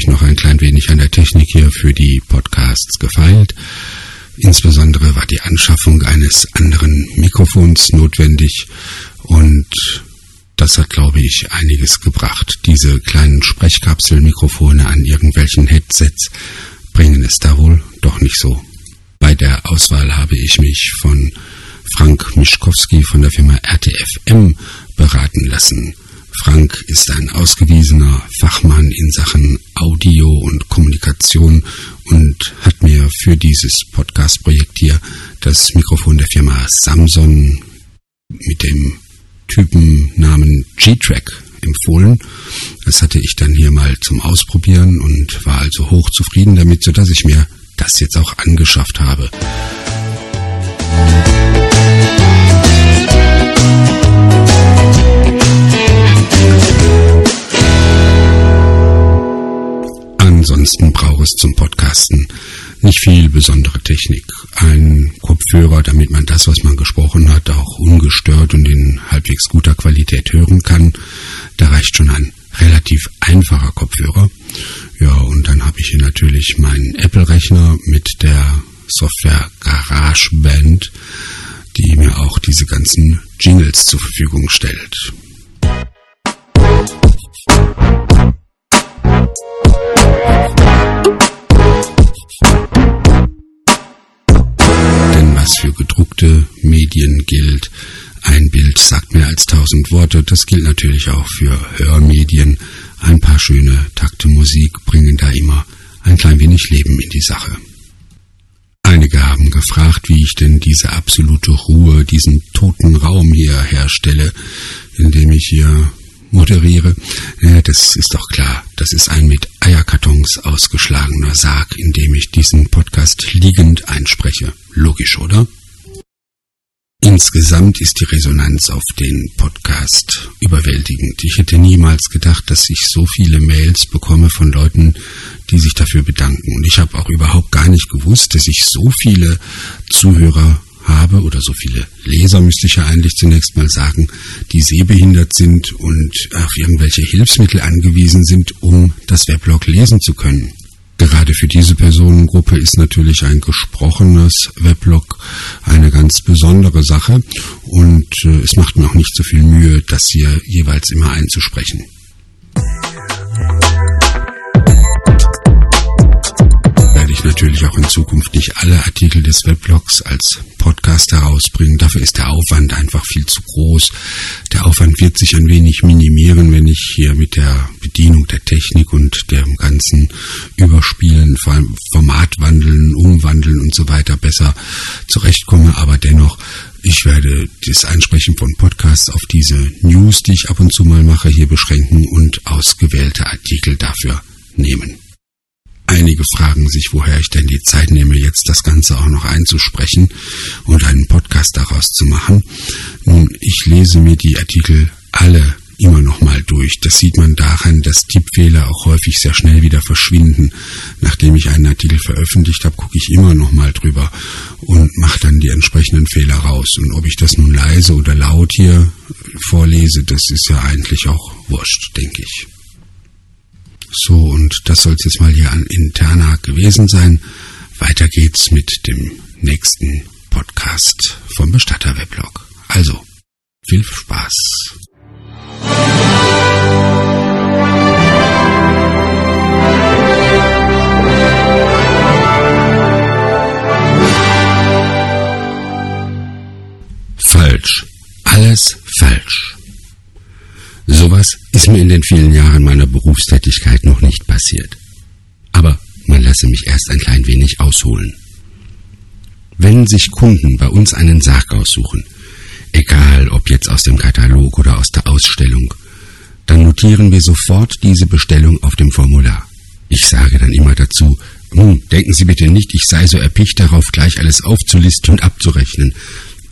Tagen habe ich noch ein klein wenig an der Technik hier für die Podcasts gefeilt. Insbesondere war die Anschaffung eines anderen Mikrofons notwendig und das hat, glaube ich, einiges gebracht. Diese kleinen Sprechkapselmikrofone an irgendwelchen Headsets bringen es da wohl doch nicht so. Bei der Auswahl habe ich mich von Frank Mischkowski von der Firma RTFM beraten lassen. Frank ist ein ausgewiesener Fachmann in Sachen Audio und Kommunikation und hat mir für dieses Podcast-Projekt hier das Mikrofon der Firma Samson mit dem Typennamen G-Track empfohlen. Das hatte ich dann hier mal zum Ausprobieren und war also hoch zufrieden damit, sodass ich mir das jetzt auch angeschafft habe. Ansonsten braucht es zum Podcasten nicht viel besondere Technik. Ein Kopfhörer, damit man das, was man gesprochen hat, auch ungestört und in halbwegs guter Qualität hören kann. Da reicht schon ein relativ einfacher Kopfhörer. Ja, und dann habe ich hier natürlich meinen Apple-Rechner mit der Software GarageBand, die mir auch diese ganzen Jingles zur Verfügung stellt. Gedruckte Medien gilt, ein Bild sagt mehr als tausend Worte, das gilt natürlich auch für Hörmedien. Ein paar schöne Takte Musik bringen da immer ein klein wenig Leben in die Sache. Einige haben gefragt, wie ich denn diese absolute Ruhe, diesen toten Raum hier herstelle, indem ich hier moderiere. Ja, das ist doch klar. Das ist ein mit Eierkartons ausgeschlagener Sarg, in dem ich diesen Podcast liegend einspreche. Logisch, oder? Insgesamt ist die Resonanz auf den Podcast überwältigend. Ich hätte niemals gedacht, dass ich so viele Mails bekomme von Leuten, die sich dafür bedanken. Und ich habe auch überhaupt gar nicht gewusst, dass ich so viele Zuhörer habe oder so viele Leser, müsste ich ja eigentlich zunächst mal sagen, die sehbehindert sind und auf irgendwelche Hilfsmittel angewiesen sind, um das Weblog lesen zu können. Für diese Personengruppe ist natürlich ein gesprochenes Weblog eine ganz besondere Sache und äh, es macht mir auch nicht so viel Mühe, das hier jeweils immer einzusprechen. Werde ich natürlich auch in Zukunft nicht alle Artikel des Weblogs als Podcast herausbringen. Dafür ist der Aufwand einfach viel zu groß. Der Aufwand wird sich ein wenig minimieren, wenn ich hier mit der Bedienung der Technik und dem ganzen Überspielen, Formatwandeln, Umwandeln und so weiter besser zurechtkomme. Aber dennoch, ich werde das Einsprechen von Podcasts auf diese News, die ich ab und zu mal mache, hier beschränken und ausgewählte Artikel dafür nehmen. Einige fragen sich, woher ich denn die Zeit nehme, jetzt das Ganze auch noch einzusprechen und einen Podcast daraus zu machen. Nun, ich lese mir die Artikel alle immer noch mal durch. Das sieht man daran, dass Tippfehler auch häufig sehr schnell wieder verschwinden. Nachdem ich einen Artikel veröffentlicht habe, gucke ich immer noch mal drüber und mache dann die entsprechenden Fehler raus. Und ob ich das nun leise oder laut hier vorlese, das ist ja eigentlich auch wurscht, denke ich. So, und das soll es jetzt mal hier an Interna gewesen sein. Weiter geht's mit dem nächsten Podcast vom Bestatter Weblog. Also, viel Spaß. Falsch. Alles falsch. Sowas ist mir in den vielen Jahren meiner Berufstätigkeit noch nicht passiert. Aber Man lasse mich erst ein klein wenig ausholen. Wenn sich Kunden bei uns einen Sarg aussuchen, egal ob jetzt aus dem Katalog oder aus der Ausstellung, dann notieren wir sofort diese Bestellung auf dem Formular. Ich sage dann immer dazu, hm, denken Sie bitte nicht, ich sei so erpicht darauf, gleich alles aufzulisten und abzurechnen.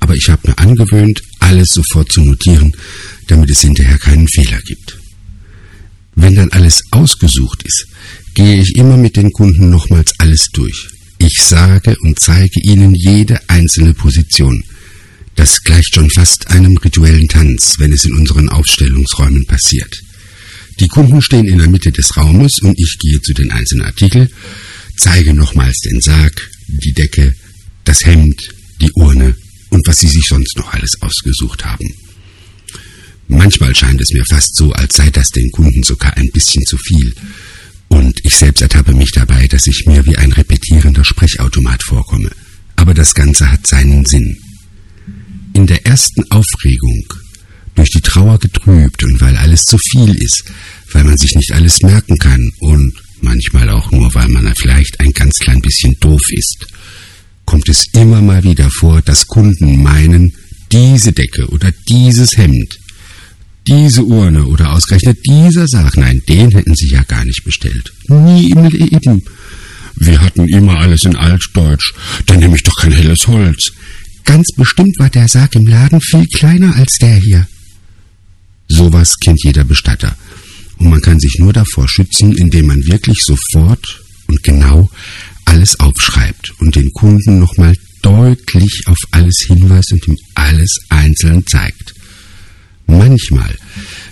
Aber ich habe mir angewöhnt, alles sofort zu notieren, damit es hinterher keinen Fehler gibt. Wenn dann alles ausgesucht ist, gehe ich immer mit den Kunden nochmals alles durch. Ich sage und zeige ihnen jede einzelne Position. Das gleicht schon fast einem rituellen Tanz, wenn es in unseren Aufstellungsräumen passiert. Die Kunden stehen in der Mitte des Raumes und ich gehe zu den einzelnen Artikeln, zeige nochmals den Sarg, die Decke, das Hemd, die Urne und was sie sich sonst noch alles ausgesucht haben. Manchmal scheint es mir fast so, als sei das den Kunden sogar ein bisschen zu viel. Und ich selbst ertappe mich dabei, dass ich mir wie ein repetierender Sprechautomat vorkomme. Aber das Ganze hat seinen Sinn in der ersten Aufregung, durch die Trauer getrübt und weil alles zu viel ist, weil man sich nicht alles merken kann und manchmal auch nur, weil man vielleicht ein ganz klein bisschen doof ist, kommt es immer mal wieder vor, dass Kunden meinen, diese Decke oder dieses Hemd, diese Urne oder ausgerechnet dieser Sarg, nein, den hätten sie ja gar nicht bestellt. Nie im Leben. Wir hatten immer alles in Altdeutsch, dann nehme ich doch kein helles Holz. Ganz bestimmt war der Sarg im Laden viel kleiner als der hier. Sowas kennt jeder Bestatter. Und man kann sich nur davor schützen, indem man wirklich sofort und genau alles aufschreibt und den Kunden nochmal deutlich auf alles hinweist und ihm alles einzeln zeigt. Manchmal,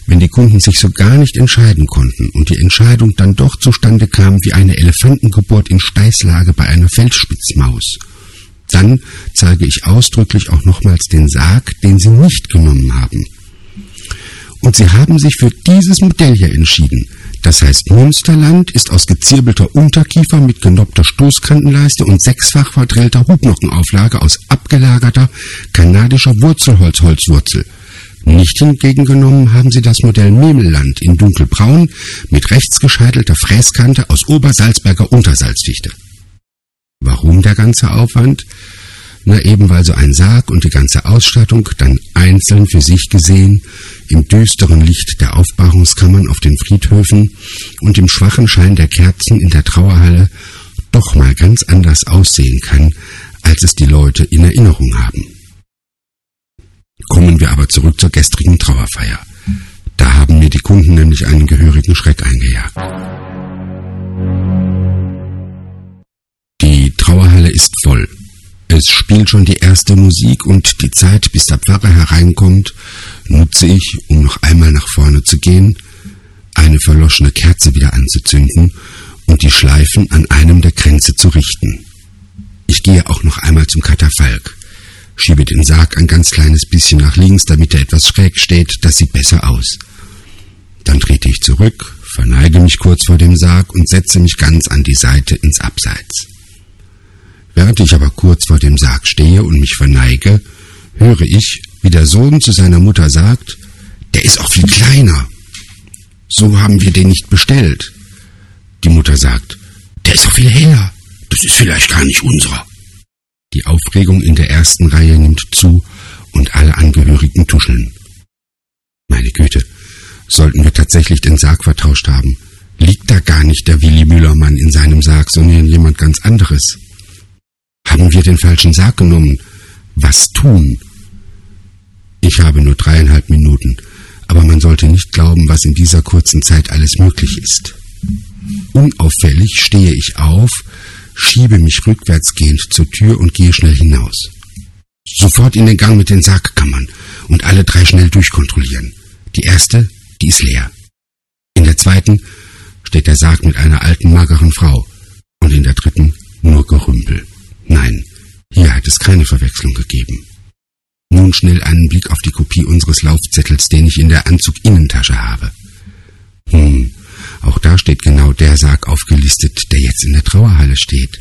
wenn die Kunden sich so gar nicht entscheiden konnten und die Entscheidung dann doch zustande kam wie eine Elefantengeburt in Steißlage bei einer Felsspitzmaus, dann zeige ich ausdrücklich auch nochmals den Sarg, den Sie nicht genommen haben. Und Sie haben sich für dieses Modell hier entschieden. Das heißt, Münsterland ist aus gezirbelter Unterkiefer mit genoppter Stoßkantenleiste und sechsfach verdrellter Hubnockenauflage aus abgelagerter kanadischer Wurzelholzholzwurzel. Nicht entgegengenommen haben sie das Modell Memelland in dunkelbraun mit rechts gescheitelter Fräskante aus Obersalzberger Untersalzdichte. Warum der ganze Aufwand? Na eben weil so ein Sarg und die ganze Ausstattung dann einzeln für sich gesehen im düsteren Licht der Aufbahrungskammern auf den Friedhöfen und im schwachen Schein der Kerzen in der Trauerhalle doch mal ganz anders aussehen kann, als es die Leute in Erinnerung haben. Kommen wir aber zurück zur gestrigen Trauerfeier. Da haben mir die Kunden nämlich einen gehörigen Schreck eingejagt. Trauerhalle ist voll. Es spielt schon die erste Musik und die Zeit, bis der Pfarrer hereinkommt, nutze ich, um noch einmal nach vorne zu gehen, eine verloschene Kerze wieder anzuzünden und die Schleifen an einem der Kränze zu richten. Ich gehe auch noch einmal zum Katafalk, schiebe den Sarg ein ganz kleines bisschen nach links, damit er etwas schräg steht, das sieht besser aus. Dann trete ich zurück, verneige mich kurz vor dem Sarg und setze mich ganz an die Seite ins Abseits. Während ich aber kurz vor dem Sarg stehe und mich verneige, höre ich, wie der Sohn zu seiner Mutter sagt, der ist auch viel kleiner. So haben wir den nicht bestellt. Die Mutter sagt, der ist auch viel heller. Das ist vielleicht gar nicht unserer. Die Aufregung in der ersten Reihe nimmt zu und alle Angehörigen tuscheln. Meine Güte, sollten wir tatsächlich den Sarg vertauscht haben, liegt da gar nicht der Willi Müllermann in seinem Sarg, sondern jemand ganz anderes. Haben wir den falschen Sarg genommen? Was tun? Ich habe nur dreieinhalb Minuten, aber man sollte nicht glauben, was in dieser kurzen Zeit alles möglich ist. Unauffällig stehe ich auf, schiebe mich rückwärtsgehend zur Tür und gehe schnell hinaus. Sofort in den Gang mit den Sargkammern und alle drei schnell durchkontrollieren. Die erste, die ist leer. In der zweiten steht der Sarg mit einer alten, mageren Frau und in der dritten nur Gerümpel. Nein, hier hat es keine Verwechslung gegeben. Nun schnell einen Blick auf die Kopie unseres Laufzettels, den ich in der Anzuginnentasche habe. Hm, auch da steht genau der Sarg aufgelistet, der jetzt in der Trauerhalle steht.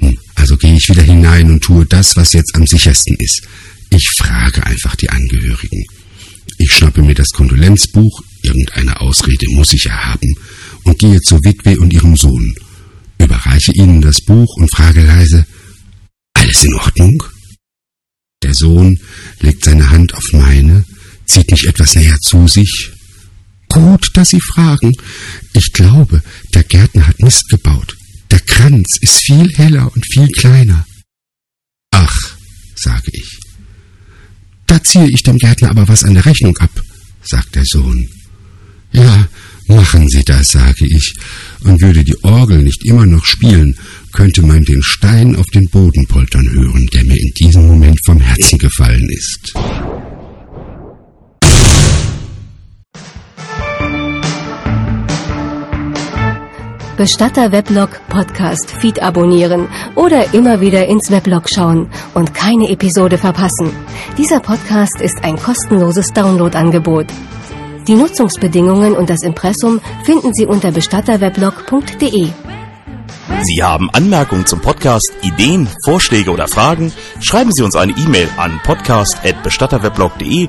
Hm, also gehe ich wieder hinein und tue das, was jetzt am sichersten ist. Ich frage einfach die Angehörigen. Ich schnappe mir das Kondolenzbuch, irgendeine Ausrede muss ich ja haben, und gehe zur Witwe und ihrem Sohn überreiche ihnen das Buch und frage leise, alles in Ordnung? Der Sohn legt seine Hand auf meine, zieht mich etwas näher zu sich. Gut, dass Sie fragen. Ich glaube, der Gärtner hat Mist gebaut. Der Kranz ist viel heller und viel kleiner. Ach, sage ich. Da ziehe ich dem Gärtner aber was an der Rechnung ab, sagt der Sohn. Ja, machen Sie das, sage ich, und würde die Orgel nicht immer noch spielen, könnte man den Stein auf den Boden poltern hören, der mir in diesem Moment vom Herzen gefallen ist. Bestatter Weblog Podcast Feed abonnieren oder immer wieder ins Weblog schauen und keine Episode verpassen. Dieser Podcast ist ein kostenloses Downloadangebot. Die Nutzungsbedingungen und das Impressum finden Sie unter bestatterweblog.de. Sie haben Anmerkungen zum Podcast, Ideen, Vorschläge oder Fragen? Schreiben Sie uns eine E-Mail an podcast@bestatterweblog.de